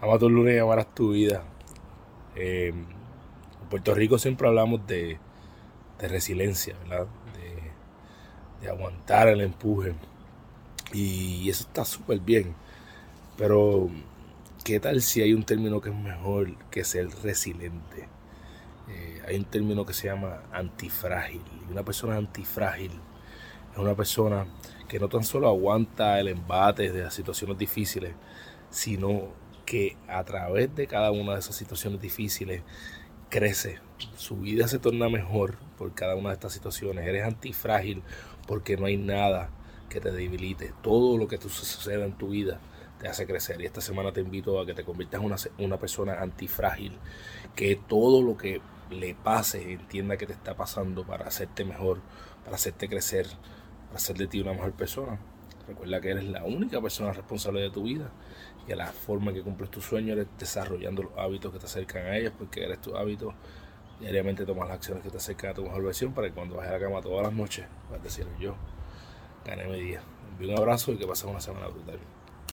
Ama tu lunes y amarás tu vida. Eh, en Puerto Rico siempre hablamos de, resiliencia, ¿verdad? De, aguantar el empuje. Y eso está súper bien. Pero, ¿qué tal si hay un término que es mejor que ser resiliente? Eh, hay un término que se llama antifrágil. Y una persona antifrágil es una persona que no tan solo aguanta el embate de las situaciones difíciles, sino que a través de cada una de esas situaciones difíciles crece, su vida se torna mejor por cada una de estas situaciones, eres antifrágil porque no hay nada que te debilite, todo lo que te suceda en tu vida te hace crecer. Y esta semana te invito a que te conviertas en una, una persona antifrágil, que todo lo que le pase entienda que te está pasando para hacerte mejor, para hacerte crecer, para hacer de ti una mejor persona. Recuerda que eres la única persona responsable de tu vida y a la forma que cumples tus sueños eres desarrollando los hábitos que te acercan a ellos porque eres tu hábito. Diariamente tomas las acciones que te acercan a tu mejor versión para que cuando vayas a la cama todas las noches puedas decir yo gané mi día. Un abrazo y que pases una semana brutal.